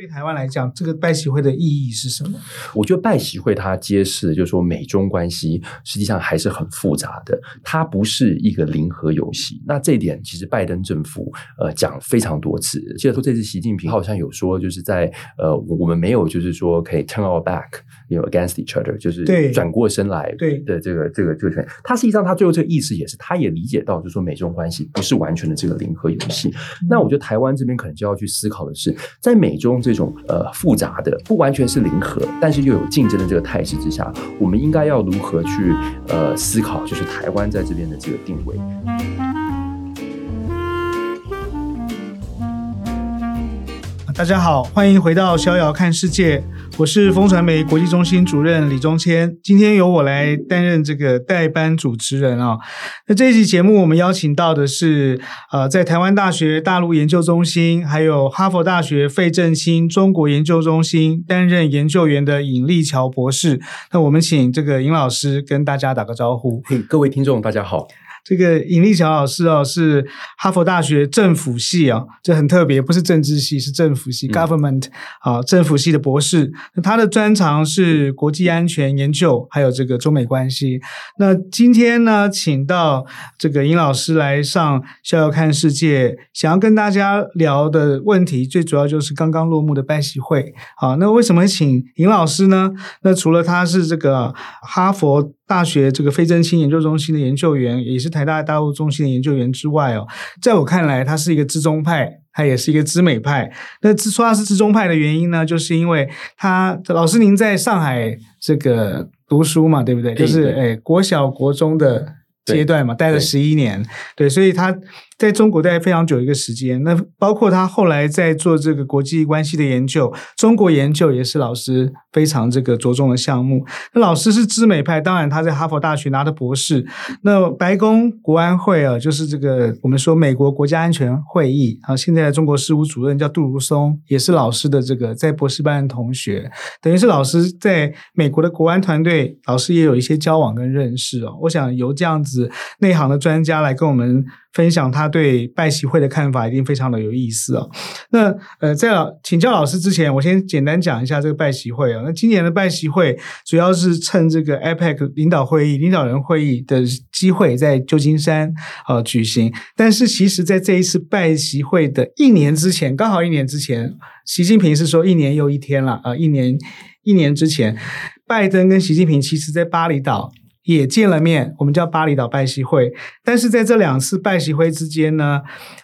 对台湾来讲，这个拜习会的意义是什么？我觉得拜习会它揭示的就是说，美中关系实际上还是很复杂的，它不是一个零和游戏。那这一点其实拜登政府呃讲非常多次，记得说这次习近平好像有说，就是在呃我们没有就是说可以 turn our back，you know against each other，就是转过身来对的这个这个这个权。他实际上他最后这个意思也是，他也理解到就是说美中关系不是完全的这个零和游戏。嗯、那我觉得台湾这边可能就要去思考的是，在美中这这种呃复杂的不完全是零和，但是又有竞争的这个态势之下，我们应该要如何去呃思考，就是台湾在这边的这个定位。大家好，欢迎回到逍遥看世界。我是风传媒国际中心主任李中谦，今天由我来担任这个代班主持人啊。那这一期节目我们邀请到的是呃，在台湾大学大陆研究中心，还有哈佛大学费正清中国研究中心担任研究员的尹力桥博士。那我们请这个尹老师跟大家打个招呼。嘿，各位听众，大家好。这个尹力强老师哦，是哈佛大学政府系啊，这很特别，不是政治系，是政府系 （government） 啊，政府系的博士。那他的专长是国际安全研究，还有这个中美关系。那今天呢，请到这个尹老师来上《逍遥看世界》，想要跟大家聊的问题，最主要就是刚刚落幕的拜习会。好，那为什么请尹老师呢？那除了他是这个哈佛。大学这个非正清研究中心的研究员，也是台大大陆中心的研究员之外哦，在我看来，他是一个资中派，他也是一个资美派。那说他是资中派的原因呢，就是因为他老师您在上海这个读书嘛，对不对？就是诶，国小国中的阶段嘛，待了十一年，对，所以他。在中国待非常久一个时间，那包括他后来在做这个国际关系的研究，中国研究也是老师非常这个着重的项目。那老师是知美派，当然他在哈佛大学拿的博士。那白宫国安会啊，就是这个我们说美国国家安全会议啊，现在的中国事务主任叫杜如松，也是老师的这个在博士班的同学，等于是老师在美国的国安团队，老师也有一些交往跟认识哦。我想由这样子内行的专家来跟我们。分享他对拜习会的看法，一定非常的有意思哦。那呃，在老请教老师之前，我先简单讲一下这个拜习会啊。那今年的拜习会主要是趁这个 APEC 领导会议、领导人会议的机会，在旧金山呃举行。但是，其实在这一次拜习会的一年之前，刚好一年之前，习近平是说一年又一天了啊，一年一年之前，拜登跟习近平其实在巴厘岛。也见了面，我们叫巴厘岛拜习会。但是在这两次拜习会之间呢，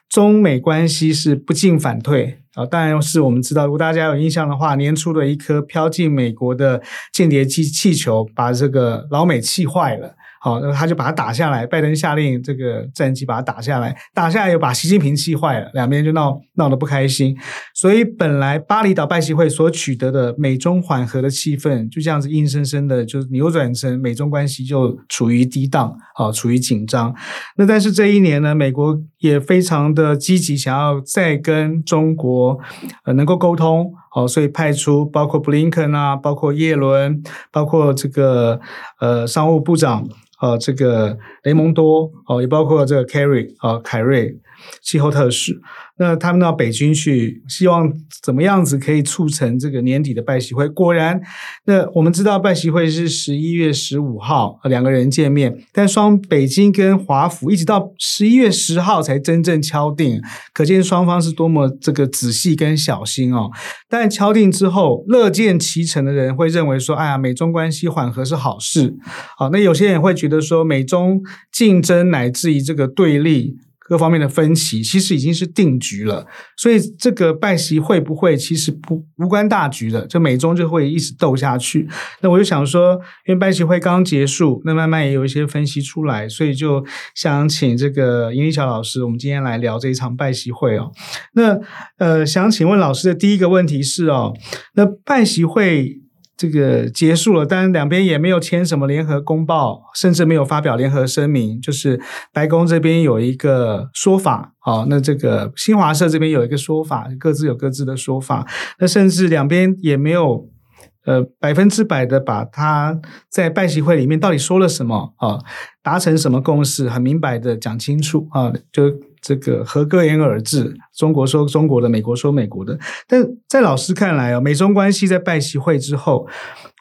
中美关系是不进反退啊。当然是我们知道，如果大家有印象的话，年初的一颗飘进美国的间谍气气球，把这个老美气坏了。好，那他就把它打下来。拜登下令这个战机把它打下来，打下来又把习近平气坏了，两边就闹闹得不开心。所以本来巴厘岛拜习会所取得的美中缓和的气氛，就这样子硬生生的就扭转成美中关系就处于低档，好，处于紧张。那但是这一年呢，美国也非常的积极，想要再跟中国呃能够沟通，好，所以派出包括布林肯啊，包括耶伦，包括这个呃商务部长。呃，这个雷蒙多哦，也包括这个 Carry 啊，凯瑞气候特使。那他们到北京去，希望怎么样子可以促成这个年底的拜习会？果然，那我们知道拜习会是十一月十五号两个人见面，但双北京跟华府一直到十一月十号才真正敲定，可见双方是多么这个仔细跟小心哦。但敲定之后，乐见其成的人会认为说，哎呀，美中关系缓和是好事。好，那有些人会觉得说，美中竞争乃至于这个对立。各方面的分歧其实已经是定局了，所以这个拜习会不会其实不无关大局的，就美中就会一直斗下去。那我就想说，因为拜习会刚结束，那慢慢也有一些分析出来，所以就想请这个尹力桥老师，我们今天来聊这一场拜习会哦。那呃，想请问老师的第一个问题是哦，那拜习会。这个结束了，但两边也没有签什么联合公报，甚至没有发表联合声明。就是白宫这边有一个说法，好，那这个新华社这边有一个说法，各自有各自的说法。那甚至两边也没有呃百分之百的把他在拜习会里面到底说了什么啊，达成什么共识，很明白的讲清楚啊，就这个合格言而治，中国说中国的，美国说美国的。但在老师看来啊，美中关系在拜习会之后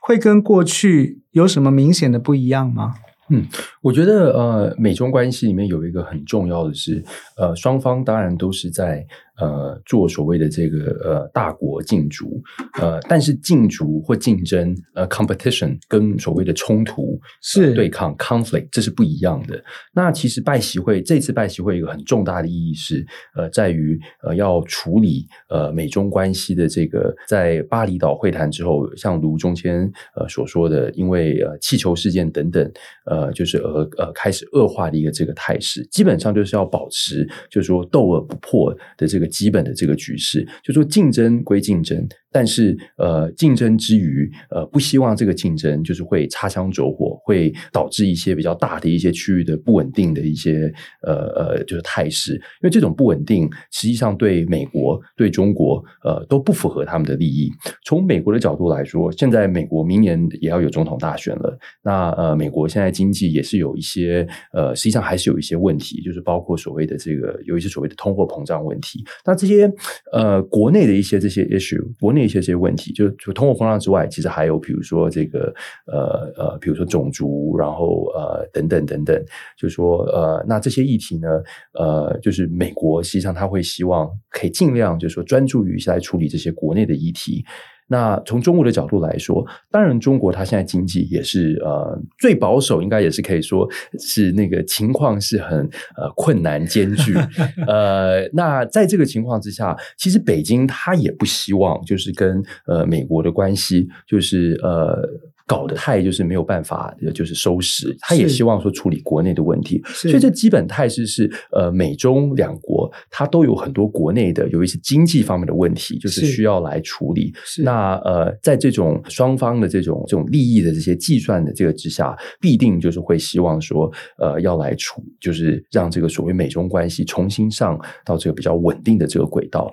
会跟过去有什么明显的不一样吗？嗯，我觉得呃，美中关系里面有一个很重要的是，呃，双方当然都是在。呃，做所谓的这个呃大国竞逐，呃，但是竞逐或竞争，呃，competition 跟所谓的冲突是、呃、对抗 conflict，这是不一样的。那其实拜习会这次拜习会有一个很重大的意义是，呃，在于呃要处理呃美中关系的这个在巴厘岛会谈之后，像卢中谦呃所说的，因为呃气球事件等等，呃，就是呃呃开始恶化的一个这个态势，基本上就是要保持，就是说斗而不破的这个。基本的这个局势，就说竞争归竞争。但是，呃，竞争之余，呃，不希望这个竞争就是会擦枪走火，会导致一些比较大的一些区域的不稳定的一些，呃呃，就是态势。因为这种不稳定，实际上对美国、对中国，呃，都不符合他们的利益。从美国的角度来说，现在美国明年也要有总统大选了。那呃，美国现在经济也是有一些，呃，实际上还是有一些问题，就是包括所谓的这个有一些所谓的通货膨胀问题。那这些呃，国内的一些这些 issue，国内。一些这些问题，就就通货膨胀之外，其实还有比如说这个呃呃，比如说种族，然后呃等等等等，就说呃，那这些议题呢，呃，就是美国实际上他会希望可以尽量就是说专注于来处理这些国内的议题。那从中国的角度来说，当然中国它现在经济也是呃最保守，应该也是可以说是那个情况是很呃困难艰巨。呃，那在这个情况之下，其实北京它也不希望就是跟呃美国的关系就是呃。搞得太就是没有办法，就是收拾。他也希望说处理国内的问题，所以这基本态势是呃，美中两国它都有很多国内的有一些经济方面的问题，就是需要来处理。那呃，在这种双方的这种这种利益的这些计算的这个之下，必定就是会希望说呃，要来处，就是让这个所谓美中关系重新上到这个比较稳定的这个轨道。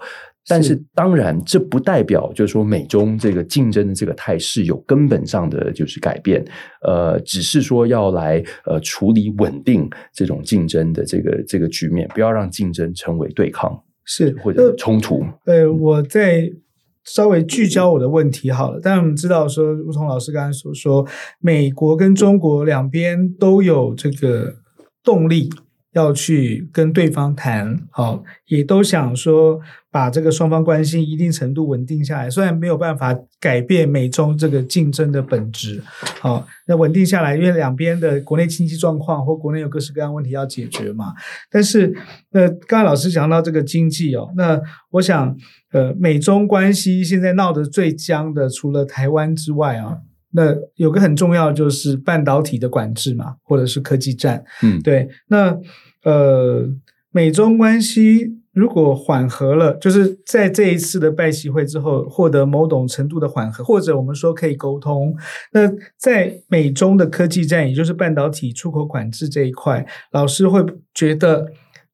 但是当然，这不代表就是说美中这个竞争的这个态势有根本上的就是改变，呃，只是说要来呃处理稳定这种竞争的这个这个局面，不要让竞争成为对抗，是或者冲突。呃，我再稍微聚焦我的问题好了。但我们知道说，如同老师刚才所说，美国跟中国两边都有这个动力。要去跟对方谈，好，也都想说把这个双方关系一定程度稳定下来。虽然没有办法改变美中这个竞争的本质，好，那稳定下来，因为两边的国内经济状况或国内有各式各样问题要解决嘛。但是，那刚才老师讲到这个经济哦，那我想，呃，美中关系现在闹得最僵的，除了台湾之外啊。那有个很重要就是半导体的管制嘛，或者是科技战。嗯，对。那呃，美中关系如果缓和了，就是在这一次的拜习会之后获得某种程度的缓和，或者我们说可以沟通。那在美中的科技战，也就是半导体出口管制这一块，老师会觉得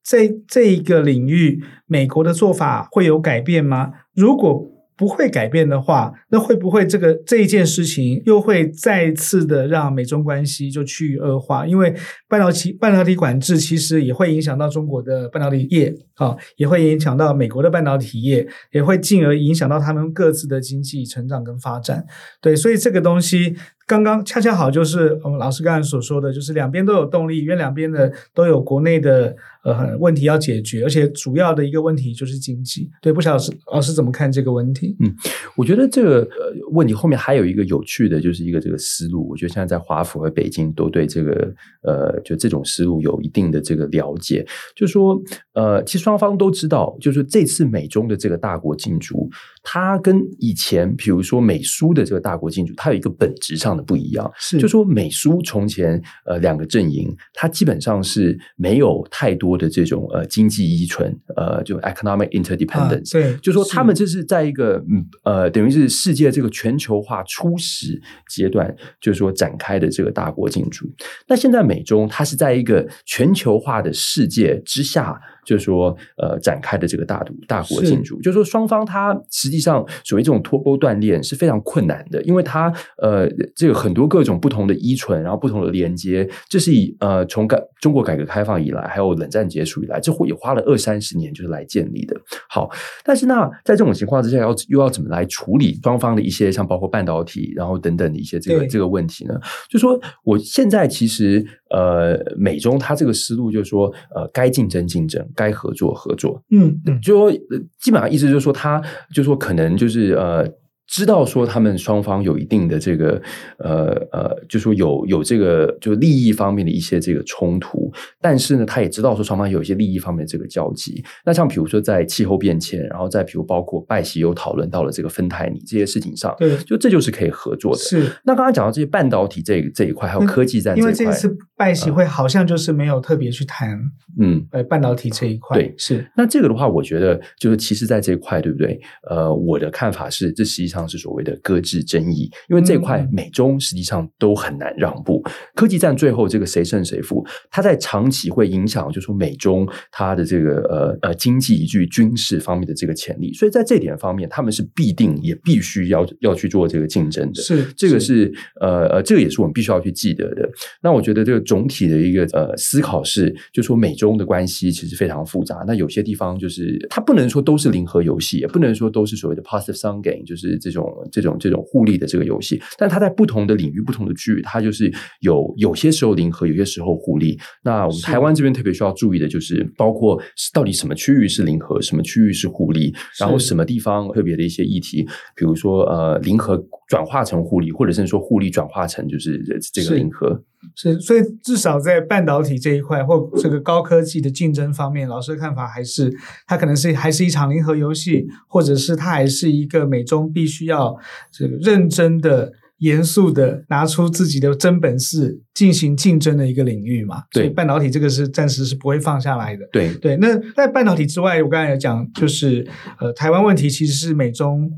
在这一个领域，美国的做法会有改变吗？如果不会改变的话，那会不会这个这一件事情又会再次的让美中关系就趋于恶化？因为半导体半导体管制其实也会影响到中国的半导体业啊，也会影响到美国的半导体业，也会进而影响到他们各自的经济成长跟发展。对，所以这个东西。刚刚恰恰好就是我们老师刚才所说的，就是两边都有动力，因为两边的都有国内的呃问题要解决，而且主要的一个问题就是经济。对，不晓得老师老师怎么看这个问题？嗯，我觉得这个呃问题后面还有一个有趣的，就是一个这个思路。我觉得现在在华府和北京都对这个呃就这种思路有一定的这个了解，就是说呃其实双方都知道，就是这次美中的这个大国竞逐，它跟以前比如说美苏的这个大国竞逐，它有一个本质上的不一样，是就说美苏从前呃两个阵营，它基本上是没有太多的这种呃经济依存，呃就 economic interdependence，啊、对，就说他们这是在一个呃等于是世界这个全球化初始阶段，就是说展开的这个大国竞逐。那现在美中它是在一个全球化的世界之下。就是说呃展开的这个大独大国竞逐，就是说双方它实际上所谓这种脱钩断链是非常困难的，因为它呃这个很多各种不同的依存，然后不同的连接，这是以呃从改中国改革开放以来，还有冷战结束以来，这会也花了二三十年就是来建立的。好，但是那在这种情况之下，要又要怎么来处理双方的一些像包括半导体，然后等等的一些这个这个问题呢？就说我现在其实呃美中它这个思路就是说呃该竞争竞争，该合作合作，嗯嗯，就说基本上意思就是说他就说可能就是呃。知道说他们双方有一定的这个呃呃，就说有有这个就利益方面的一些这个冲突，但是呢，他也知道说双方有一些利益方面的这个交集。那像比如说在气候变迁，然后再比如包括拜习又讨论到了这个芬太尼这些事情上，对，就这就是可以合作的。是。那刚刚讲到这些半导体这这一块，还有科技战这一块，因为这次拜习会好像就是没有特别去谈，嗯，呃，半导体这一块。对，是。那这个的话，我觉得就是其实在这一块，对不对？呃，我的看法是，这实际上。是所谓的搁置争议，因为这块美中实际上都很难让步。嗯、科技战最后这个谁胜谁负，它在长期会影响，就是说美中它的这个呃呃经济以及军事方面的这个潜力。所以在这点方面，他们是必定也必须要要去做这个竞争的。是这个是，是呃呃，这个也是我们必须要去记得的。那我觉得这个总体的一个呃思考是，就是说美中的关系其实非常复杂。那有些地方就是它不能说都是零和游戏，也不能说都是所谓的 positive sum game，就是这种这种这种互利的这个游戏，但它在不同的领域、不同的区域，它就是有有些时候零和，有些时候互利。那我们台湾这边特别需要注意的就是，包括到底什么区域是零和，什么区域是互利，然后什么地方特别的一些议题，比如说呃零和转化成互利，或者是说互利转化成就是这个零和。是，所以至少在半导体这一块或这个高科技的竞争方面，老师的看法还是它可能是还是一场零和游戏，或者是它还是一个美中必须要这个认真的、严肃的拿出自己的真本事进行竞争的一个领域嘛？对，所以半导体这个是暂时是不会放下来的。对对，那在半导体之外，我刚才有讲，就是呃，台湾问题其实是美中。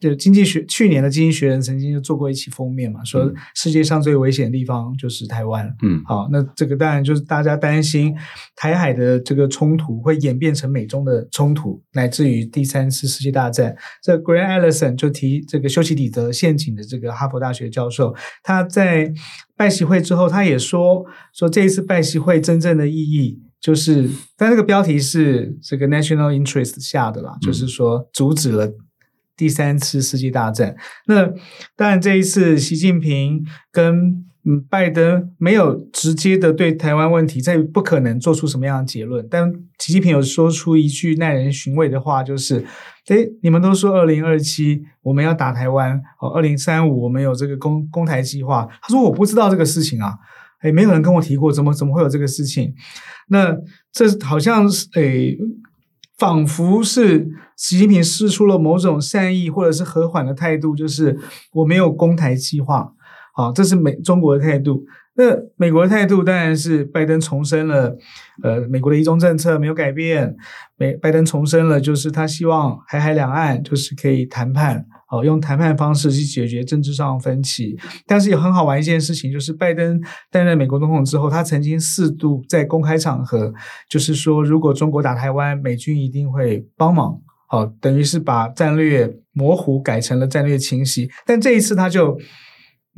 就经济学去年的《经济学人》曾经就做过一期封面嘛，说世界上最危险的地方就是台湾。嗯，好，那这个当然就是大家担心台海的这个冲突会演变成美中的冲突，乃至于第三次世界大战。这 Grant Allison 就提这个修昔底德陷阱的这个哈佛大学教授，他在拜习会之后，他也说说这一次拜习会真正的意义就是，但这个标题是这个 National Interest 下的啦，嗯、就是说阻止了。第三次世界大战，那当然这一次习近平跟拜登没有直接的对台湾问题，这不可能做出什么样的结论。但习近平有说出一句耐人寻味的话，就是：诶，你们都说二零二七我们要打台湾，哦，二零三五我们有这个攻攻台计划。他说我不知道这个事情啊，诶，没有人跟我提过，怎么怎么会有这个事情？那这好像是诶。仿佛是习近平释出了某种善意或者是和缓的态度，就是我没有攻台计划，好，这是美中国的态度。那美国态度当然是拜登重申了，呃，美国的一中政策没有改变。美拜登重申了，就是他希望台海两岸就是可以谈判。好，用谈判方式去解决政治上分歧，但是也很好玩一件事情，就是拜登担任美国总统之后，他曾经四度在公开场合，就是说如果中国打台湾，美军一定会帮忙。好，等于是把战略模糊改成了战略清晰，但这一次他就。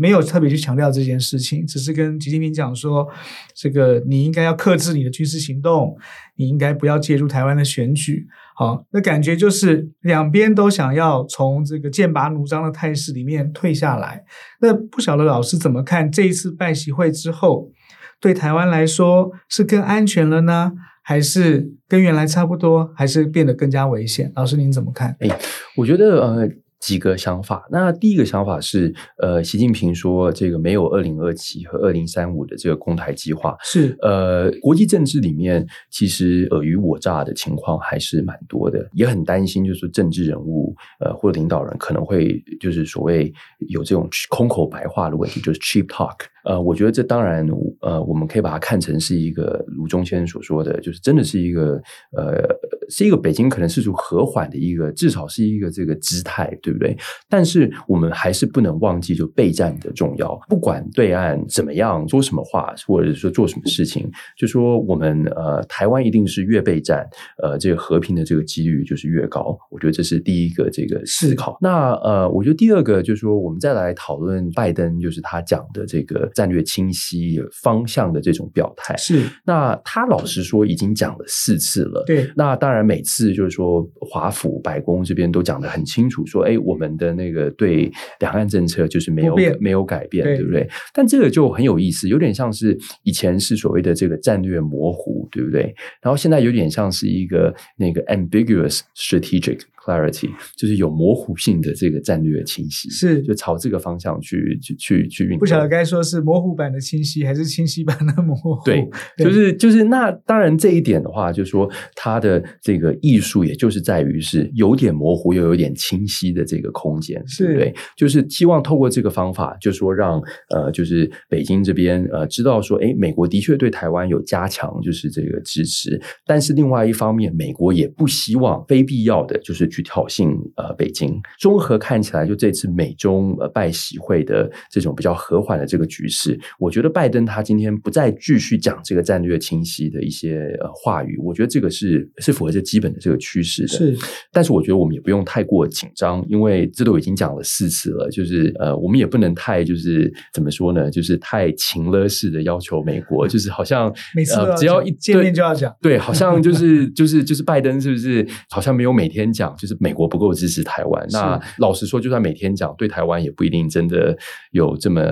没有特别去强调这件事情，只是跟习近平讲说，这个你应该要克制你的军事行动，你应该不要介入台湾的选举。好，那感觉就是两边都想要从这个剑拔弩张的态势里面退下来。那不晓得老师怎么看这一次拜习会之后，对台湾来说是更安全了呢，还是跟原来差不多，还是变得更加危险？老师您怎么看？哎，我觉得呃。几个想法。那第一个想法是，呃，习近平说这个没有二零二七和二零三五的这个攻台计划，是呃，国际政治里面其实尔虞我诈的情况还是蛮多的，也很担心，就是政治人物呃或者领导人可能会就是所谓有这种空口白话的问题，就是 cheap talk。呃，我觉得这当然，呃，我们可以把它看成是一个卢中先生所说的，就是真的是一个呃是一个北京可能是属和缓的一个，至少是一个这个姿态，对不对？但是我们还是不能忘记就备战的重要。不管对岸怎么样说什么话，或者说做什么事情，就说我们呃台湾一定是越备战，呃这个和平的这个几率就是越高。我觉得这是第一个这个思考。那呃，我觉得第二个就是说，我们再来讨论拜登，就是他讲的这个战略清晰方向的这种表态。是，那他老实说已经讲了四次了。对，那当然每次就是说华府白宫这边都讲的很清楚，说哎，我们的那个对两岸政策就是没有没有改变，对，不对？但这个就很有意思，有点像是以前是所谓的这个战略模糊，对不对？然后现在有点像是一个那个 ambiguous strategic。Clarity 就是有模糊性的这个战略清晰，是就朝这个方向去去去去运。不晓得该说是模糊版的清晰，还是清晰版的模糊？对，对就是就是那当然这一点的话，就是说它的这个艺术，也就是在于是有点模糊又有点清晰的这个空间，是对，就是希望透过这个方法，就是说让呃，就是北京这边呃知道说，哎，美国的确对台湾有加强就是这个支持，但是另外一方面，美国也不希望非必要的就是。去挑衅呃北京，综合看起来，就这次美中呃拜习会的这种比较和缓的这个局势，我觉得拜登他今天不再继续讲这个战略清晰的一些呃话语，我觉得这个是是符合这基本的这个趋势的。是，但是我觉得我们也不用太过紧张，因为这都已经讲了四次了，就是呃我们也不能太就是怎么说呢，就是太情了式的要求美国，就是好像 每次呃只要一见面就要讲，对，好像就是就是就是拜登是不是好像没有每天讲。就是美国不够支持台湾，那老实说，就算每天讲，对台湾也不一定真的有这么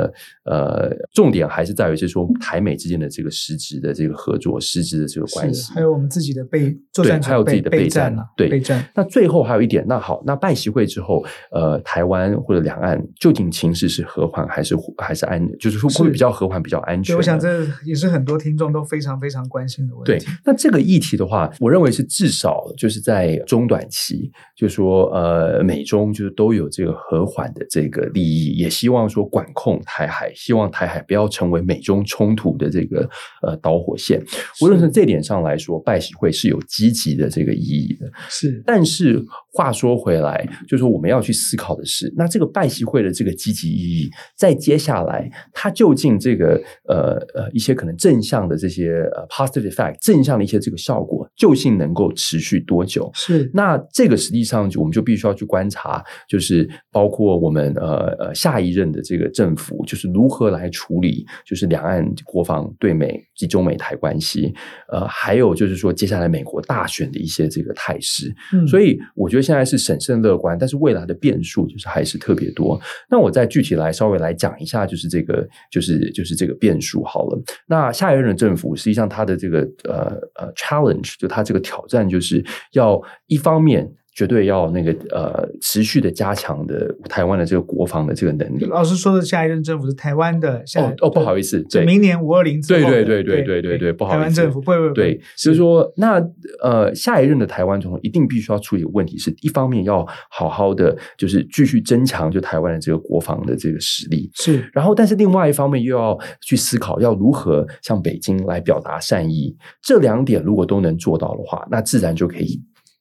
呃，重点还是在于，就是说台美之间的这个实质的这个合作，实质的这个关系，还有我们自己的备作战，还有自己的备战，对备战。那最后还有一点，那好，那拜习会之后，呃，台湾或者两岸究竟情势是和缓还是还是安，就是说会比较和缓，比较安全？我想这也是很多听众都非常非常关心的问题。对，那这个议题的话，我认为是至少就是在中短期。就说呃，美中就是都有这个和缓的这个利益，也希望说管控台海，希望台海不要成为美中冲突的这个呃导火线。无论从这点上来说，拜习会是有积极的这个意义的。是，但是话说回来，就是说我们要去思考的是，那这个拜习会的这个积极意义，在接下来它究竟这个呃呃一些可能正向的这些呃 positive effect，正向的一些这个效果，究竟能够持续多久？是，那这个实际上我们就必须要去观察，就是包括我们呃呃下一任的这个政府，就是如何来处理，就是两岸国防、对美及中美台关系，呃，还有就是说接下来美国大选的一些这个态势。嗯，所以我觉得现在是审慎乐观，但是未来的变数就是还是特别多。那我再具体来稍微来讲一下，就是这个就是就是这个变数好了。那下一任的政府实际上他的这个呃呃 challenge，就他这个挑战，就是要一方面。绝对要那个呃持续的加强的台湾的这个国防的这个能力。老师说的下一任政府是台湾的下哦哦，不好意思，对，明年五二零对对对对对对对，不好意思，台湾政府不会不会对，所以说那呃下一任的台湾总统一定必须要处理的问题是一方面要好好的就是继续增强就台湾的这个国防的这个实力是，然后但是另外一方面又要去思考要如何向北京来表达善意，这两点如果都能做到的话，那自然就可以。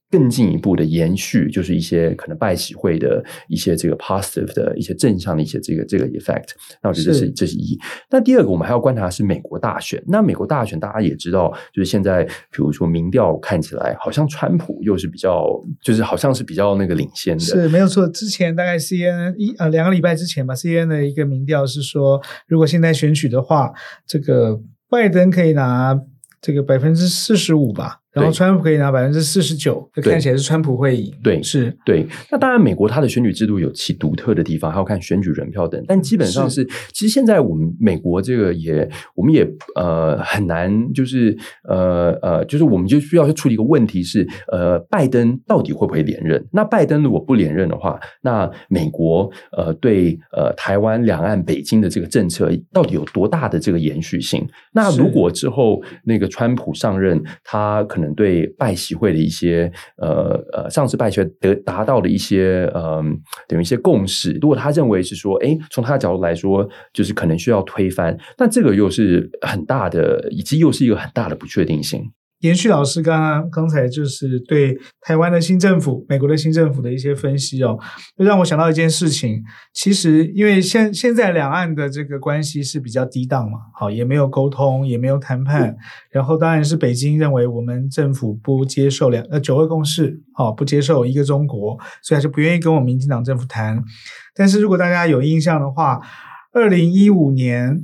更进一步的延续，就是一些可能拜喜会的一些这个 positive 的一些正向的一些这个这个 effect。那我觉得这是这是一。那第二个，我们还要观察的是美国大选。那美国大选，大家也知道，就是现在比如说民调看起来，好像川普又是比较，就是好像是比较那个领先的。是没有错。之前大概 CNN 一呃两个礼拜之前吧，CNN 的一个民调是说，如果现在选举的话，这个拜登可以拿这个百分之四十五吧。然后川普可以拿百分之四十九，看起来是川普会赢。对，是，对。那当然，美国它的选举制度有其独特的地方，还要看选举人票等。但基本上是，是其实现在我们美国这个也，我们也呃很难，就是呃呃，就是我们就需要去处理一个问题是，呃，拜登到底会不会连任？那拜登如果不连任的话，那美国呃对呃台湾两岸北京的这个政策到底有多大的这个延续性？那如果之后那个川普上任，他可能。对拜习会的一些呃呃，上次拜学得达到的一些呃等于一些共识，如果他认为是说，哎，从他的角度来说，就是可能需要推翻，那这个又是很大的，以及又是一个很大的不确定性。延续老师刚刚刚才就是对台湾的新政府、美国的新政府的一些分析哦，就让我想到一件事情。其实，因为现现在两岸的这个关系是比较低档嘛，好，也没有沟通，也没有谈判。然后，当然是北京认为我们政府不接受两呃九二共识，好，不接受一个中国，所以还是不愿意跟我们民进党政府谈。但是如果大家有印象的话，二零一五年。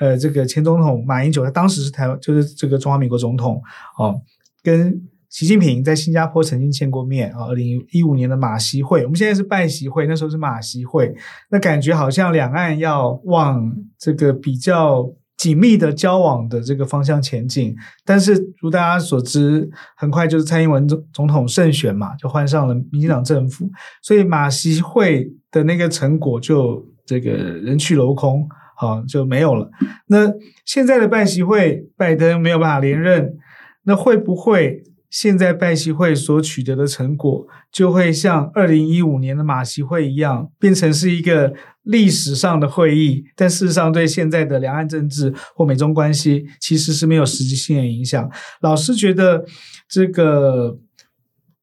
呃，这个前总统马英九，他当时是台湾，就是这个中华民国总统哦，跟习近平在新加坡曾经见过面啊。二零一五年的马习会，我们现在是拜习会，那时候是马习会，那感觉好像两岸要往这个比较紧密的交往的这个方向前进。但是如大家所知，很快就是蔡英文总总统胜选嘛，就换上了民进党政府，所以马习会的那个成果就这个人去楼空。好，就没有了。那现在的拜习会，拜登没有办法连任，那会不会现在拜习会所取得的成果，就会像二零一五年的马习会一样，变成是一个历史上的会议？但事实上，对现在的两岸政治或美中关系，其实是没有实际性的影响。老师觉得，这个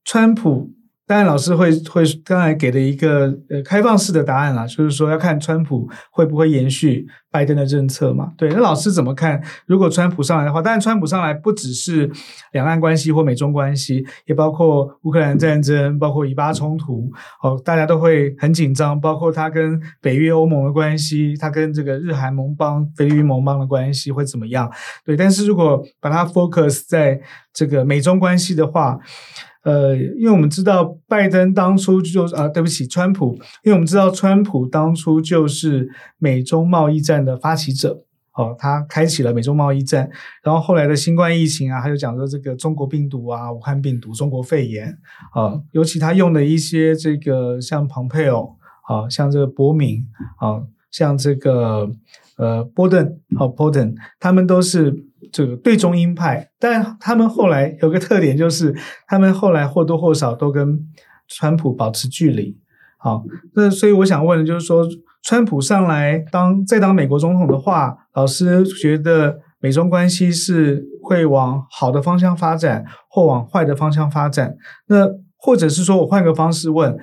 川普。当然，老师会会刚才给的一个呃开放式的答案啦，就是说要看川普会不会延续拜登的政策嘛。对，那老师怎么看？如果川普上来的话，当然川普上来不只是两岸关系或美中关系，也包括乌克兰战争，包括以巴冲突，哦，大家都会很紧张。包括他跟北约欧盟的关系，他跟这个日韩盟邦、菲律宾盟邦的关系会怎么样？对，但是如果把它 focus 在这个美中关系的话。呃，因为我们知道拜登当初就啊，对不起，川普，因为我们知道川普当初就是美中贸易战的发起者，哦，他开启了美中贸易战，然后后来的新冠疫情啊，他就讲说这个中国病毒啊，武汉病毒，中国肺炎啊，尤其他用的一些这个像蓬佩奥啊，像这个伯明啊，像这个呃波顿和波顿，他们都是。这个对中鹰派，但他们后来有个特点，就是他们后来或多或少都跟川普保持距离。好，那所以我想问的就是说，川普上来当再当美国总统的话，老师觉得美中关系是会往好的方向发展，或往坏的方向发展？那或者是说我换个方式问，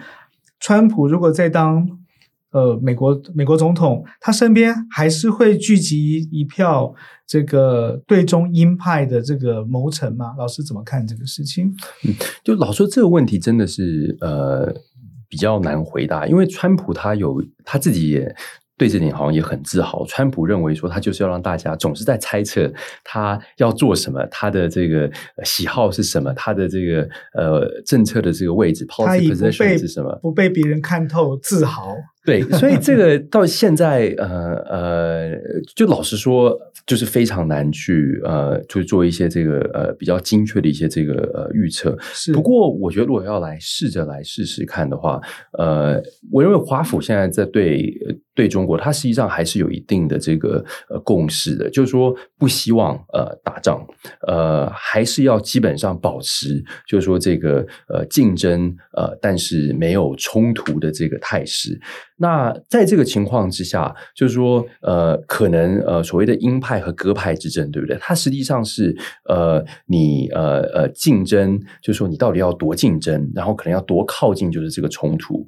川普如果再当呃美国美国总统，他身边还是会聚集一票？这个对中鹰派的这个谋臣嘛，老师怎么看这个事情？嗯，就老说这个问题真的是呃比较难回答，因为川普他有他自己也对这点好像也很自豪。川普认为说他就是要让大家总是在猜测他要做什么，他的这个喜好是什么，他的这个呃政策的这个位置，policy position 是什么，不被别人看透，自豪。对，所以这个到现在，呃呃，就老实说，就是非常难去呃，就做一些这个呃比较精确的一些这个呃预测。是。不过，我觉得如果要来试着来试试看的话，呃，我认为华府现在在对对中国，它实际上还是有一定的这个呃共识的，就是说不希望呃打仗，呃，还是要基本上保持，就是说这个呃竞争呃，但是没有冲突的这个态势。那在这个情况之下，就是说，呃，可能呃，所谓的鹰派和鸽派之争，对不对？它实际上是呃，你呃呃竞争，就是说你到底要多竞争，然后可能要多靠近，就是这个冲突，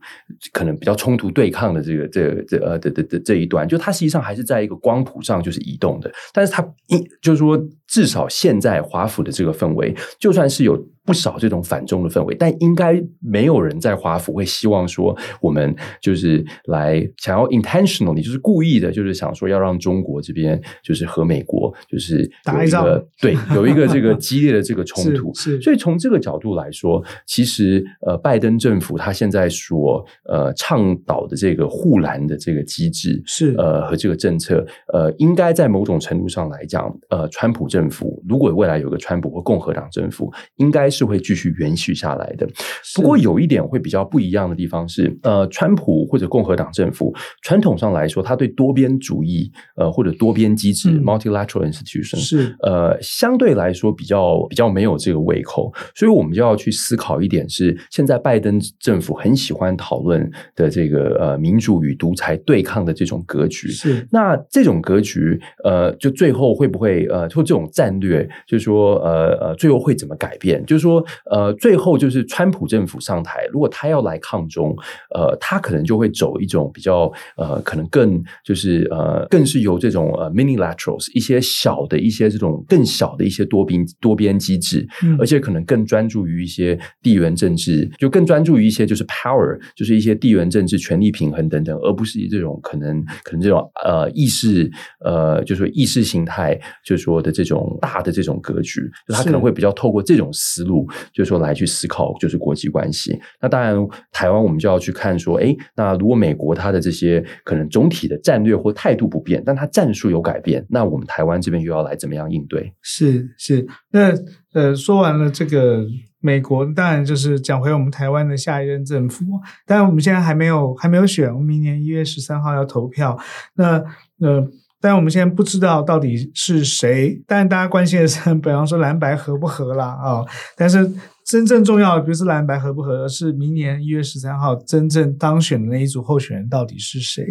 可能比较冲突对抗的这个这个、这呃的的的这一段，就它实际上还是在一个光谱上就是移动的，但是它一就是说，至少现在华府的这个氛围，就算是有。不少这种反中的氛围，但应该没有人在华府会希望说，我们就是来想要 intentionally，就是故意的，就是想说要让中国这边就是和美国就是有一个打一仗，对，有一个这个激烈的这个冲突。所以从这个角度来说，其实呃，拜登政府他现在所呃倡导的这个护栏的这个机制是呃和这个政策呃，应该在某种程度上来讲，呃，川普政府如果未来有个川普或共和党政府，应该。是会继续延续下来的。不过有一点会比较不一样的地方是，呃，川普或者共和党政府传统上来说，他对多边主义呃或者多边机制、嗯、（multilateral institution） 是呃相对来说比较比较没有这个胃口，所以我们就要去思考一点是，现在拜登政府很喜欢讨论的这个呃民主与独裁对抗的这种格局。是那这种格局呃就最后会不会呃或这种战略，就是说呃呃最后会怎么改变？就是说呃最后就是川普政府上台，如果他要来抗中，呃他可能就会走一种比较呃可能更就是呃更是由这种呃 minilaterals 一些小的一些这种更小的一些多边多边机制，嗯、而且可能更专注于一些地缘政治，就更专注于一些就是 power，就是一些地缘政治权力平衡等等，而不是以这种可能可能这种呃意识呃就是说意识形态，就是说的这种大的这种格局，就他可能会比较透过这种思路，就是说来去思考就是国际关系。那当然，台湾我们就要去看说，哎，那如果美国它的这些可能总体的战略或态度不变，但它战术有改变，那我们台湾这边又要来怎么样应对？是是，那呃，说完了这个美国，当然就是讲回我们台湾的下一任政府。当然我们现在还没有还没有选，我们明年一月十三号要投票。那呃，但我们现在不知道到底是谁。但大家关心的是，比方说蓝白合不合啦啊、但是。真正重要的不是蓝白合不合，而是明年一月十三号真正当选的那一组候选人到底是谁？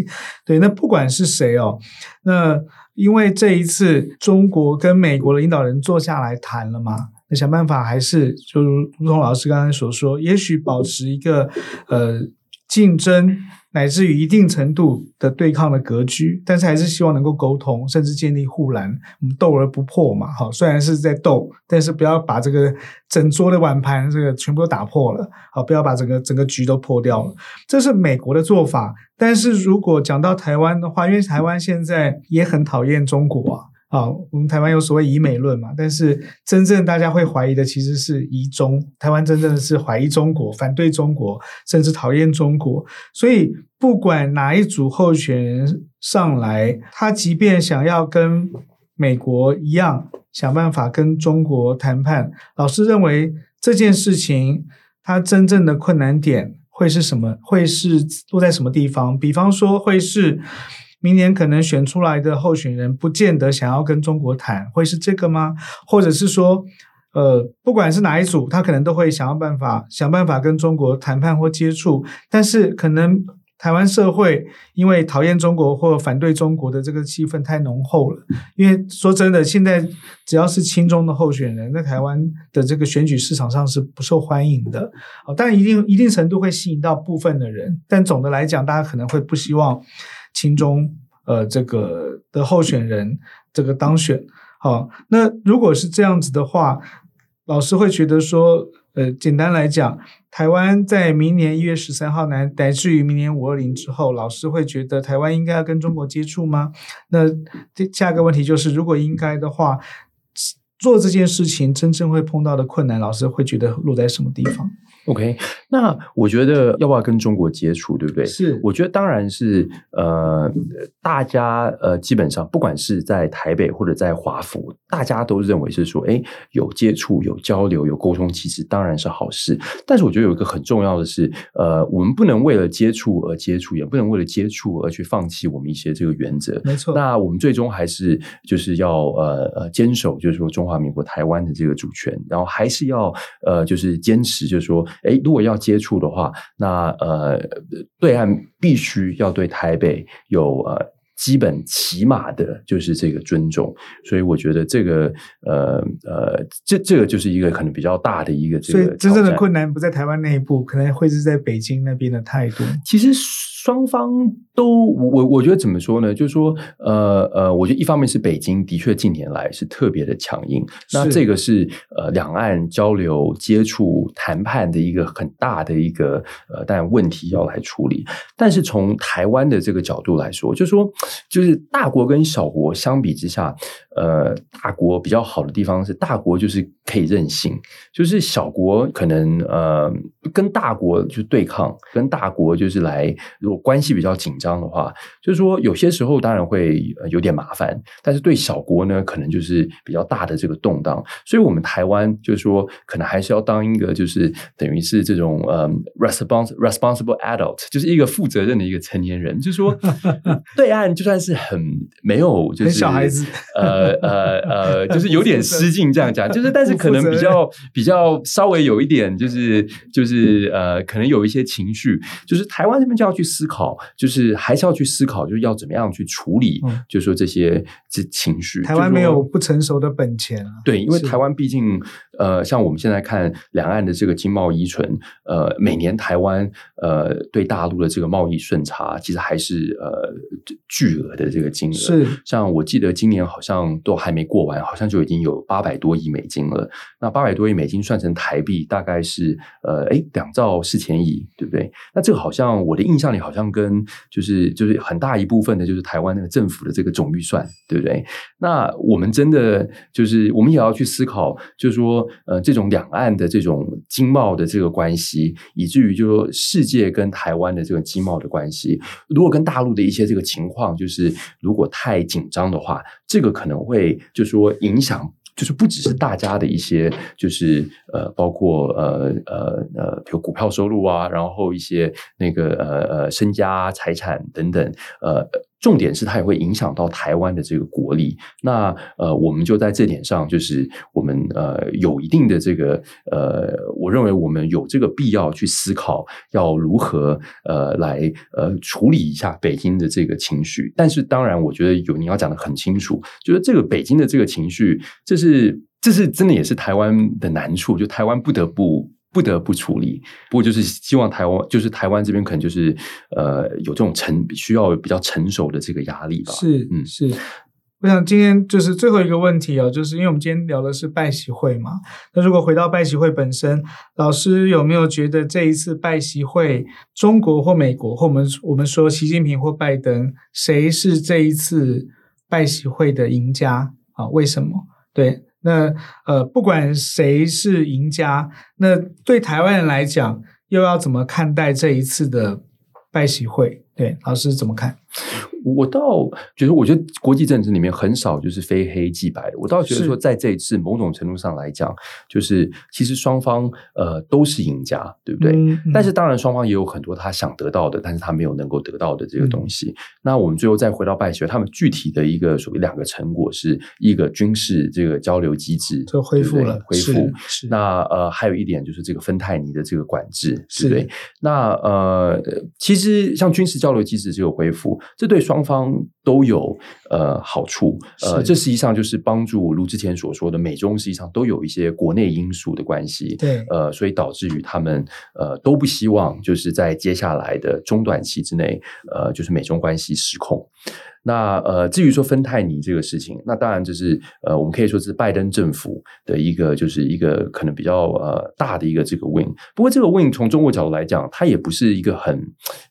对，那不管是谁哦，那因为这一次中国跟美国的领导人坐下来谈了嘛，那想办法还是就如同老师刚才所说，也许保持一个呃竞争。乃至于一定程度的对抗的格局，但是还是希望能够沟通，甚至建立护栏。我们斗而不破嘛，好，虽然是在斗，但是不要把这个整桌的碗盘这个全部都打破了，好，不要把整个整个局都破掉了。这是美国的做法。但是如果讲到台湾的话，因为台湾现在也很讨厌中国啊。啊，我们台湾有所谓“以美论”嘛，但是真正大家会怀疑的其实是以中。台湾真正的是怀疑中国、反对中国，甚至讨厌中国。所以，不管哪一组候选人上来，他即便想要跟美国一样想办法跟中国谈判，老师认为这件事情他真正的困难点会是什么？会是落在什么地方？比方说，会是。明年可能选出来的候选人不见得想要跟中国谈，会是这个吗？或者是说，呃，不管是哪一组，他可能都会想要办法想办法跟中国谈判或接触，但是可能台湾社会因为讨厌中国或反对中国的这个气氛太浓厚了。因为说真的，现在只要是亲中的候选人，在台湾的这个选举市场上是不受欢迎的。哦，但一定一定程度会吸引到部分的人，但总的来讲，大家可能会不希望。亲中呃，这个的候选人这个当选，好，那如果是这样子的话，老师会觉得说，呃，简单来讲，台湾在明年一月十三号乃乃至于明年五二零之后，老师会觉得台湾应该要跟中国接触吗？那这下一个问题就是，如果应该的话，做这件事情真正会碰到的困难，老师会觉得落在什么地方？OK，那我觉得要不要跟中国接触，对不对？是，我觉得当然是，呃，大家呃，基本上不管是在台北或者在华府，大家都认为是说，哎，有接触、有交流、有沟通，其实当然是好事。但是我觉得有一个很重要的是，呃，我们不能为了接触而接触，也不能为了接触而去放弃我们一些这个原则。没错。那我们最终还是就是要呃呃坚守，就是说中华民国台湾的这个主权，然后还是要呃就是坚持，就是说。诶，如果要接触的话，那呃，对岸必须要对台北有呃基本起码的，就是这个尊重。所以我觉得这个呃呃，这这个就是一个可能比较大的一个这个。所以真正的困难不在台湾内部，可能会是在北京那边的态度。其实双方。都我我觉得怎么说呢？就是说，呃呃，我觉得一方面是北京的确近年来是特别的强硬，那这个是呃两岸交流、接触、谈判的一个很大的一个呃，但问题要来处理。但是从台湾的这个角度来说，就是说，就是大国跟小国相比之下，呃，大国比较好的地方是大国就是可以任性，就是小国可能呃跟大国就对抗，跟大国就是来，说关系比较紧张的话，就是说有些时候当然会有点麻烦，但是对小国呢，可能就是比较大的这个动荡。所以，我们台湾就是说，可能还是要当一个就是等于是这种呃、um, responsible responsible adult，就是一个负责任的一个成年人。就是说，对岸就算是很没有就是小孩子，呃呃呃，就是有点失敬这样讲，就是但是可能比较比较稍微有一点就是就是呃，可能有一些情绪，就是台湾这边就要去思考，就是还是要去思考，就是要怎么样去处理，就是说这些这情绪。台湾没有不成熟的本钱啊。对，因为台湾毕竟呃，像我们现在看两岸的这个经贸依存，呃，每年台湾呃对大陆的这个贸易顺差，其实还是呃巨额的这个金额。是，像我记得今年好像都还没过完，好像就已经有八百多亿美金了。那八百多亿美金算成台币，大概是呃，哎，两兆四千亿，对不对？那这个好像我的印象里好像跟就是就是很大一部分的就是台湾那个政府的这个总预算，对不对？那我们真的就是我们也要去思考，就是说呃，这种两岸的这种经贸的这个关系，以至于就说世界跟台湾的这个经贸的关系，如果跟大陆的一些这个情况，就是如果太紧张的话，这个可能会就是说影响。就是不只是大家的一些，就是呃，包括呃呃呃，比如股票收入啊，然后一些那个呃呃身家财产等等，呃。重点是它也会影响到台湾的这个国力。那呃，我们就在这点上，就是我们呃有一定的这个呃，我认为我们有这个必要去思考，要如何呃来呃处理一下北京的这个情绪。但是当然，我觉得有你要讲得很清楚，就是这个北京的这个情绪，这是这是真的也是台湾的难处，就台湾不得不。不得不处理，不过就是希望台湾，就是台湾这边可能就是呃有这种成需要比较成熟的这个压力吧。是，嗯，是。我想今天就是最后一个问题啊，就是因为我们今天聊的是拜习会嘛，那如果回到拜习会本身，老师有没有觉得这一次拜习会，中国或美国或我们我们说习近平或拜登，谁是这一次拜习会的赢家啊？为什么？对。那呃，不管谁是赢家，那对台湾人来讲，又要怎么看待这一次的拜喜会？对，老师怎么看？我倒觉得，我觉得国际政治里面很少就是非黑即白的。我倒觉得说，在这一次某种程度上来讲，就是其实双方呃都是赢家，对不对？嗯嗯、但是当然，双方也有很多他想得到的，但是他没有能够得到的这个东西。嗯、那我们最后再回到拜学，他们具体的一个所谓两个成果是一个军事这个交流机制就恢复了，恢复。那呃，还有一点就是这个芬太尼的这个管制，对不对？那呃，其实像军事交流机制就有恢复，这对双双方都有呃好处，呃，这实际上就是帮助如之前所说的，美中实际上都有一些国内因素的关系，对，呃，所以导致于他们呃都不希望就是在接下来的中短期之内，呃，就是美中关系失控。那呃，至于说芬太尼这个事情，那当然就是呃，我们可以说是拜登政府的一个，就是一个可能比较呃大的一个这个 win。不过这个 win 从中国角度来讲，它也不是一个很，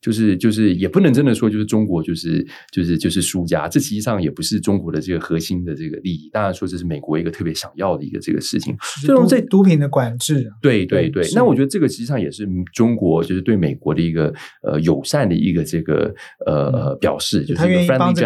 就是就是也不能真的说就是中国就是就是就是输家。这实际上也不是中国的这个核心的这个利益。当然说这是美国一个特别想要的一个这个事情，这种这毒品的管制。对对对，对那我觉得这个实际上也是中国就是对美国的一个呃友善的一个这个呃、嗯、表示，就是一个 friendly。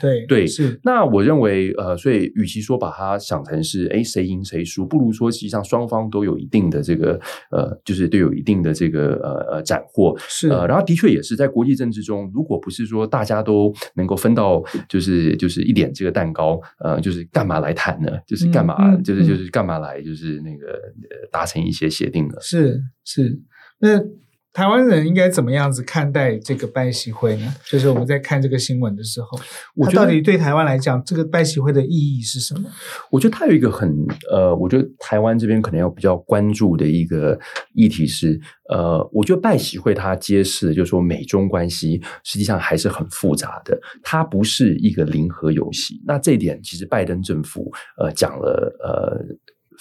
对对是，那我认为呃，所以与其说把它想成是哎谁赢谁输，不如说实际上双方都有一定的这个呃，就是都有一定的这个呃呃斩获是呃，然后的确也是在国际政治中，如果不是说大家都能够分到就是就是一点这个蛋糕，呃，就是干嘛来谈呢？就是干嘛、就是就是干嘛来就是那个达成一些协定呢？是是那。台湾人应该怎么样子看待这个拜习会呢？就是我们在看这个新闻的时候，我觉得到底对台湾来讲，这个拜习会的意义是什么？我觉得它有一个很呃，我觉得台湾这边可能要比较关注的一个议题是，呃，我觉得拜习会它揭示的就是说美中关系实际上还是很复杂的，它不是一个零和游戏。那这一点其实拜登政府呃讲了呃。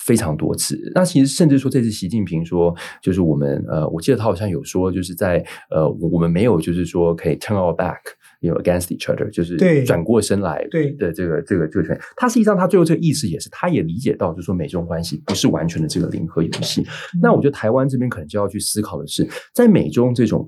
非常多次，那其实甚至说这次习近平说，就是我们呃，我记得他好像有说，就是在呃，我们没有就是说可以 turn our back，you know against each other，就是转过身来的这个这个这个权。他实际上他最后这个意思也是，他也理解到，就是说美中关系不是完全的这个零和游戏。那我觉得台湾这边可能就要去思考的是，在美中这种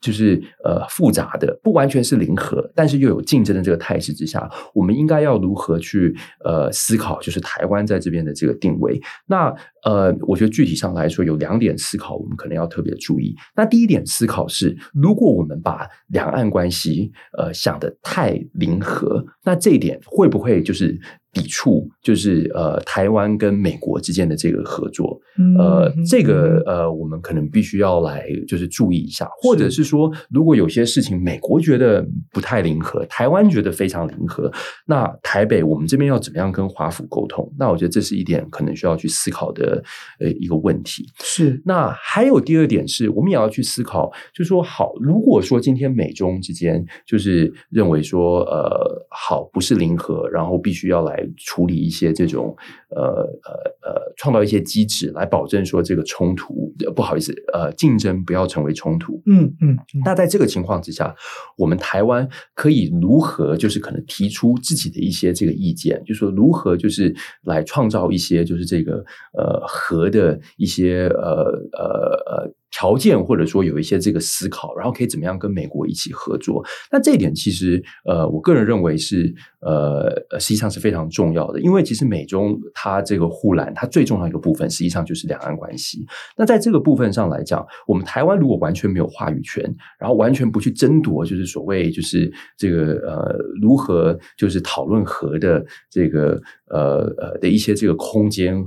就是呃复杂的，不完全是零和，但是又有竞争的这个态势之下，我们应该要如何去呃思考，就是台湾在这边的这个定位？那呃，我觉得具体上来说，有两点思考，我们可能要特别注意。那第一点思考是，如果我们把两岸关系呃想的太零和，那这一点会不会就是？抵触就是呃台湾跟美国之间的这个合作，呃，嗯、这个呃我们可能必须要来就是注意一下，或者是说，如果有些事情美国觉得不太零和，台湾觉得非常零和，那台北我们这边要怎么样跟华府沟通？那我觉得这是一点可能需要去思考的呃一个问题。是，那还有第二点是我们也要去思考，就是说好，如果说今天美中之间就是认为说呃好不是零和，然后必须要来。处理一些这种呃呃呃，创造一些机制来保证说这个冲突，不好意思，呃，竞争不要成为冲突。嗯嗯。嗯，那在这个情况之下，我们台湾可以如何就是可能提出自己的一些这个意见，就是说如何就是来创造一些就是这个呃和的一些呃呃呃。条件或者说有一些这个思考，然后可以怎么样跟美国一起合作？那这一点其实呃，我个人认为是呃，实际上是非常重要的，因为其实美中它这个护栏，它最重要一个部分，实际上就是两岸关系。那在这个部分上来讲，我们台湾如果完全没有话语权，然后完全不去争夺，就是所谓就是这个呃如何就是讨论和的这个呃呃的一些这个空间。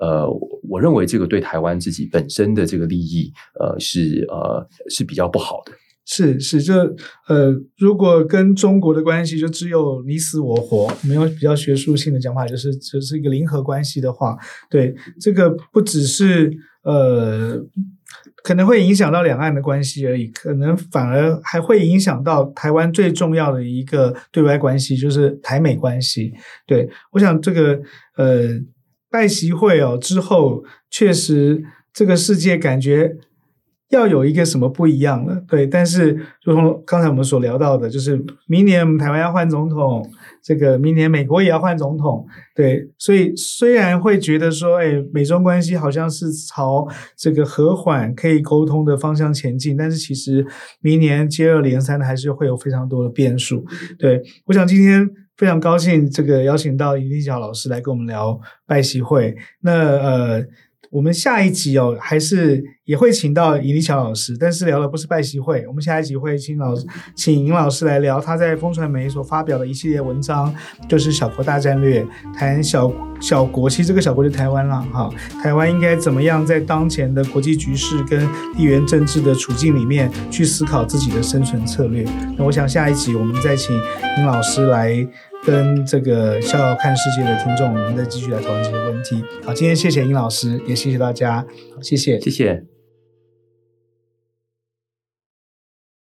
呃，我认为这个对台湾自己本身的这个利益，呃，是呃是比较不好的。是是，这呃，如果跟中国的关系就只有你死我活，没有比较学术性的讲法，就是这、就是一个零和关系的话，对这个不只是呃可能会影响到两岸的关系而已，可能反而还会影响到台湾最重要的一个对外关系，就是台美关系。对，我想这个呃。拜习会哦之后，确实这个世界感觉要有一个什么不一样了，对。但是，如同刚才我们所聊到的，就是明年我们台湾要换总统，这个明年美国也要换总统，对。所以虽然会觉得说，哎，美中关系好像是朝这个和缓可以沟通的方向前进，但是其实明年接二连三的还是会有非常多的变数。对，我想今天。非常高兴，这个邀请到尹力巧老师来跟我们聊拜习会。那呃，我们下一集哦，还是也会请到尹力巧老师，但是聊的不是拜习会。我们下一集会请老师，请尹老师来聊他在风传媒所发表的一系列文章，就是《小国大战略》，谈小小国，其实这个小国就台湾了哈。台湾应该怎么样在当前的国际局势跟地缘政治的处境里面去思考自己的生存策略？那我想下一集我们再请尹老师来。跟这个笑看世界的听众，我们再继续来讨论这些问题。好，今天谢谢殷老师，也谢谢大家，谢谢，谢谢。